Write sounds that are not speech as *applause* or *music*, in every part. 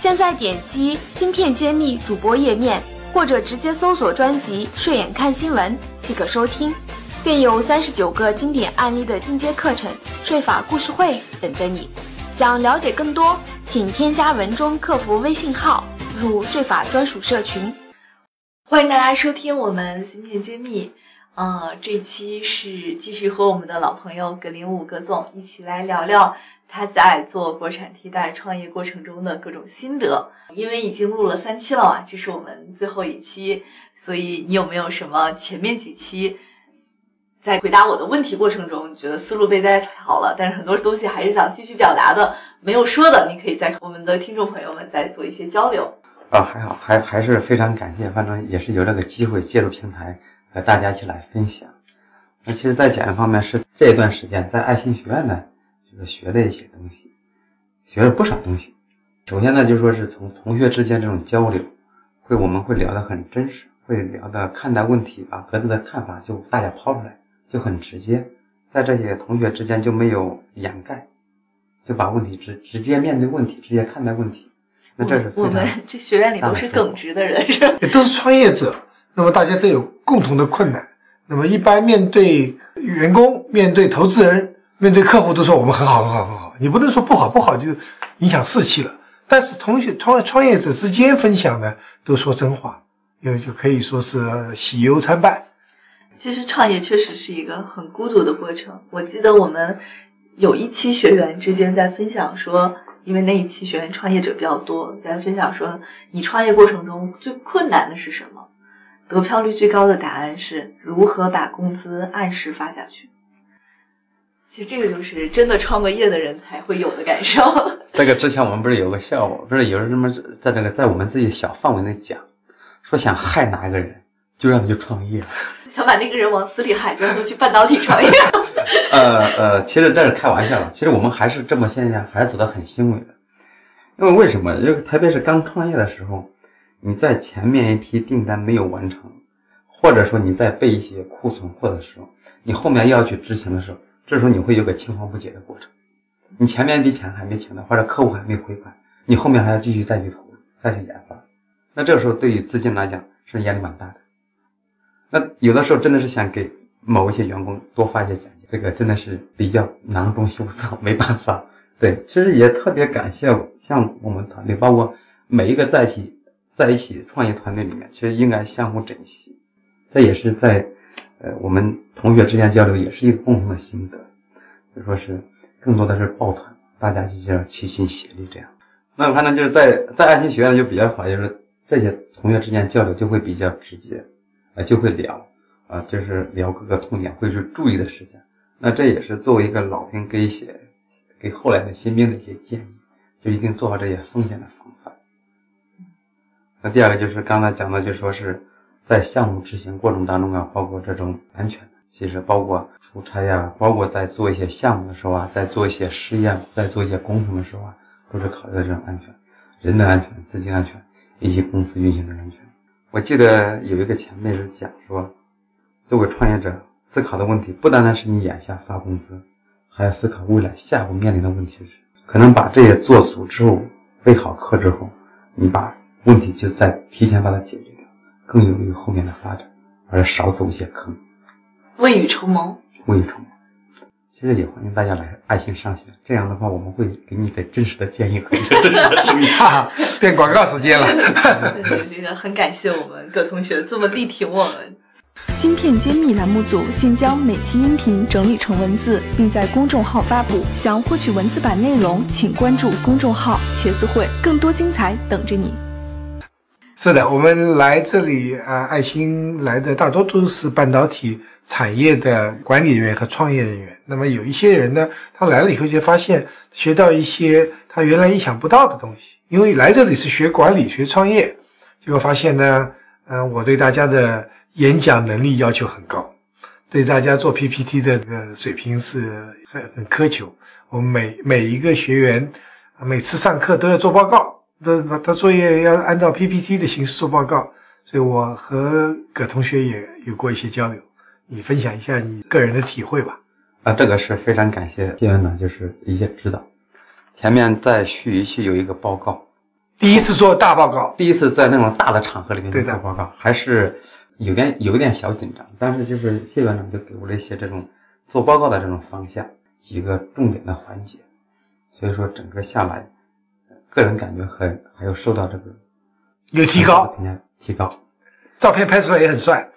现在点击“芯片揭秘”主播页面，或者直接搜索专辑“睡眼看新闻”即可收听，更有三十九个经典案例的进阶课程——税法故事会等着你。想了解更多，请添加文中客服微信号，入税法专属社群。欢迎大家收听我们“芯片揭秘”。呃，这期是继续和我们的老朋友葛林武葛总一起来聊聊。他在做国产替代创业过程中的各种心得，因为已经录了三期了嘛，这是我们最后一期，所以你有没有什么前面几期在回答我的问题过程中，觉得思路被大家好了，但是很多东西还是想继续表达的，没有说的，你可以在我们的听众朋友们再做一些交流。啊，还好，还还是非常感谢，反正也是有这个机会借助平台和大家一起来分享。那其实，在讲方面是这一段时间在爱心学院呢。学了一些东西，学了不少东西。首先呢，就说是从同学之间这种交流，会我们会聊得很真实，会聊的看待问题，把各自的看法就大家抛出来，就很直接。在这些同学之间就没有掩盖，就把问题直直接面对问题，直接看待问题。那这是我们这学院里都是耿直的人，是也都是创业者。那么大家都有共同的困难。那么一般面对员工，面对投资人。面对客户都说我们很好很好很好，你不能说不好不好就影响士气了。但是同学创创业者之间分享呢，都说真话，因为就可以说是喜忧参半。其实创业确实是一个很孤独的过程。我记得我们有一期学员之间在分享说，因为那一期学员创业者比较多，在分享说你创业过程中最困难的是什么？得票率最高的答案是如何把工资按时发下去。其实这个就是真的创过业的人才会有的感受。*laughs* 这个之前我们不是有个笑话，不是有人这么在那个在我们自己小范围内讲，说想害哪一个人，就让他去创业，*laughs* 想把那个人往死里害，就让他去半导体创业。*laughs* 呃呃，其实这是开玩笑的。其实我们还是这么现象，还是走得很欣慰的。因为为什么？因为特别是刚创业的时候，你在前面一批订单没有完成，或者说你在备一些库存货的时候，你后面要去执行的时候。这时候你会有个青黄不接的过程，你前面的钱还没请到，或者客户还没回款，你后面还要继续再去投、再去研发。那这个时候对于资金来讲是压力蛮大的。那有的时候真的是想给某一些员工多发一些奖金，这个真的是比较囊中羞涩，没办法。对，其实也特别感谢像我们团队，包括每一个在一起在一起创业团队里面，其实应该相互珍惜。这也是在。呃，我们同学之间交流也是一个共同的心得，就说是更多的是抱团，大家就要齐心协力这样。那反正就是在在爱心学院就比较好，就是这些同学之间交流就会比较直接，啊，就会聊，啊，就是聊各个痛点，会去注意的事情。那这也是作为一个老兵给一些给后来的新兵的一些建议，就一定做好这些风险的防范。那第二个就是刚才讲的，就说是。在项目执行过程当中啊，包括这种安全，其实包括出差呀，包括在做一些项目的时候啊，在做一些试验，在做一些工程的时候啊，都是考虑的这种安全，人的安全、资金安全以及公司运行的安全。我记得有一个前辈是讲说，作为创业者思考的问题，不单单是你眼下发工资，还要思考未来下一步面临的问题是，可能把这些做足之后，备好课之后，你把问题就在提前把它解决。更有利于后面的发展，而少走一些坑。未雨绸缪，未雨绸缪。其实也欢迎大家来爱心上学，这样的话我们会给你的真实的建议和真实的注意。*laughs* 变广告时间了。这个很感谢我们各同学这么力挺我们。芯片揭秘栏目组现将每期音频整理成文字，并在公众号发布。想获取文字版内容，请关注公众号“茄子会”，更多精彩等着你。是的，我们来这里啊，爱心来的大多都是半导体产业的管理人员和创业人员。那么有一些人呢，他来了以后就发现学到一些他原来意想不到的东西。因为来这里是学管理、学创业，结果发现呢，嗯、我对大家的演讲能力要求很高，对大家做 PPT 的这个水平是很很苛求。我们每每一个学员，每次上课都要做报告，都把他作业要按照 PPT 的形式做报告。所以我和葛同学也有过一些交流，你分享一下你个人的体会吧。啊，这个是非常感谢谢院长，就是一些指导。前面在盱眙区有一个报告，第一次做大报告，第一次在那种大的场合里面做报告，还是有点有一点小紧张，但是就是谢院长就给我了一些这种做报告的这种方向，几个重点的环节，所以说整个下来，呃个人感觉很还有受到这个有提高，评价提高。照片拍出来也很帅。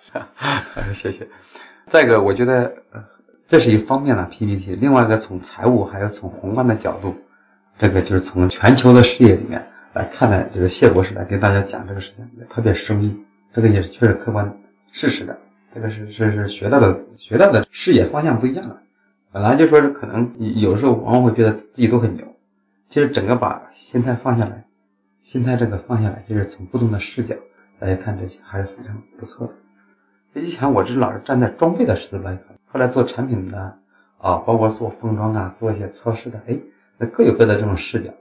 呃 *laughs* 谢谢。再一个，我觉得呃这是一方面的 PPT，另外一个从财务还有从宏观的角度，这个就是从全球的视野里面来看待就是谢博士来给大家讲这个事情，也特别生硬，这个也是确实客观事实的，这个是是是学到的学到的视野方向不一样了。本来就说是可能有时候往往会觉得自己都很牛，其实整个把心态放下来，心态这个放下来，就是从不同的视角大家看这些还是非常不错的。以前我是老是站在装备的视角来看，后来做产品的啊，包括做封装啊，做一些测试的，哎，那各有各的这种视角，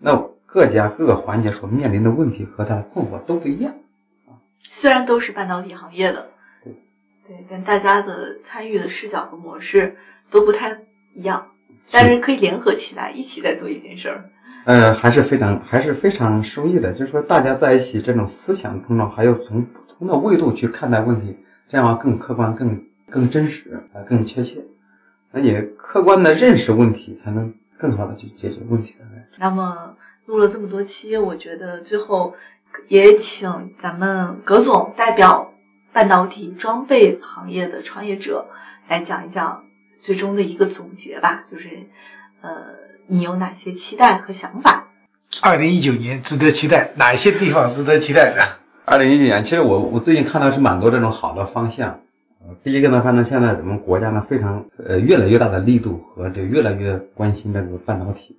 那各家各个环节所面临的问题和他的困惑都不一样。虽然都是半导体行业的，对，对，但大家的参与的视角和模式都不太一样，但是可以联合起来，一起在做一件事儿。呃，还是非常还是非常受益的，就是说大家在一起这种思想碰撞，还有从不同的维度去看待问题，这样更客观、更更真实啊、更确切，那也客观的认识问题，才能更好的去解决问题的。那么录了这么多期，我觉得最后也请咱们葛总代表半导体装备行业的创业者来讲一讲最终的一个总结吧，就是呃，你有哪些期待和想法？二零一九年值得期待，哪一些地方值得期待的？二零一九年，其实我我最近看到是蛮多这种好的方向。呃，第一个呢，反正现在咱们国家呢非常呃越来越大的力度和这越来越关心这个半导体。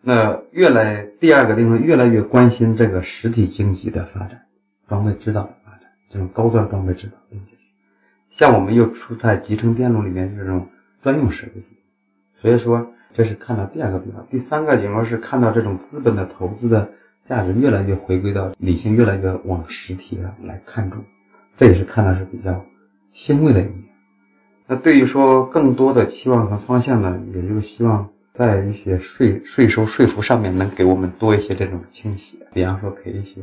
那越来第二个地方越来越关心这个实体经济的发展，装备制造的发展，这种高端装备制造像我们又处在集成电路里面这种专用设备，所以说这是看到第二个地方。第三个情况是看到这种资本的投资的价值越来越回归到理性，越来越往实体上来看重，这也是看到是比较欣慰的一面。那对于说更多的期望和方向呢，也就是希望在一些税税收税负上面能给我们多一些这种倾斜，比方说给一些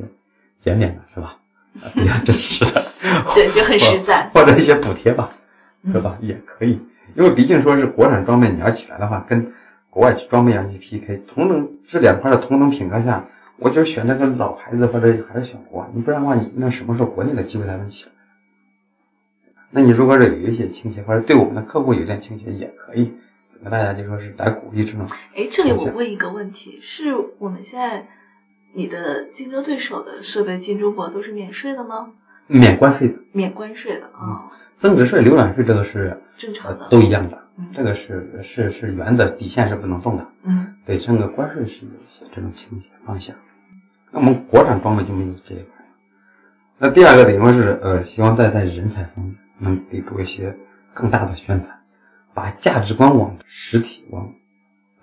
减免的是吧？啊 *laughs* 比较真实的，对，就很实在。或者一些补贴吧，是吧？*laughs* 也可以，因为毕竟说是国产装备你要起来的话，跟国外装备要去 PK，同等这两块的同等品格下，我就选这个老牌子或者还是选国外，你不然的话，你那什么时候国内的机会才能起来？那你如果是有一些倾斜，或者对我们的客户有点倾斜，也可以跟大家就说是来鼓励这种。哎，这里我问一个问题：是我们现在你的竞争对手的设备进中国都是免税的吗？免关税的，免关税的啊、增值税、流转税这个是正常的呃都一样的，嗯这个是是是原的底线是不能动的。嗯对，这个关税是有一些这种倾斜方向。那我们国产装备就没有这一块。那第二个等于说是呃，希望在在人才方面能给多一些更大的宣传，把价值观往实体、往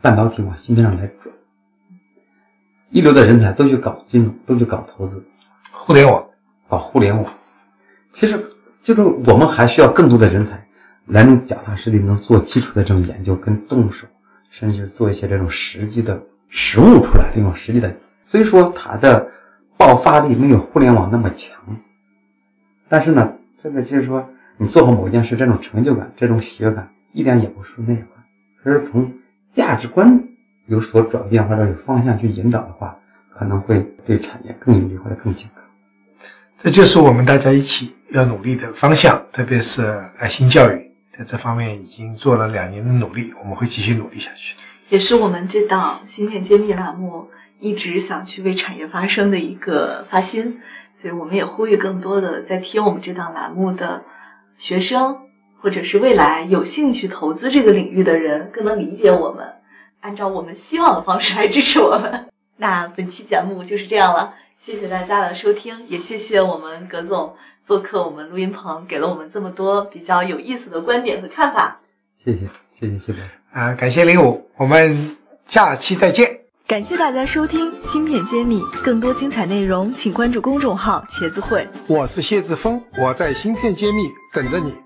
半导体、往芯片上来转。一流的人才都去搞金融，都去搞投资，互联网，搞互联网。其实就是我们还需要更多的人才来能脚踏实地，能做基础的这种研究跟动手，甚至做一些这种实际的实物出来，这种实际的。虽说它的爆发力没有互联网那么强，但是呢，这个就是说你做好某件事，这种成就感、这种喜悦感一点也不输那一块。所以说从价值观有所转变或者有方向去引导的话，可能会对产业更有利或者更健康。这就是我们大家一起要努力的方向，特别是爱心教育，在这方面已经做了两年的努力，我们会继续努力下去。也是我们这档芯片揭秘栏目一直想去为产业发声的一个发心，所以我们也呼吁更多的在听我们这档栏目的学生，或者是未来有兴趣投资这个领域的人，更能理解我们，按照我们希望的方式来支持我们。那本期节目就是这样了，谢谢大家的收听，也谢谢我们葛总做客我们录音棚，给了我们这么多比较有意思的观点和看法。谢谢，谢谢谢博士。啊，感谢零五，我们下期再见。感谢大家收听《芯片揭秘》，更多精彩内容请关注公众号“茄子会”。我是谢志峰，我在芯片揭秘等着你。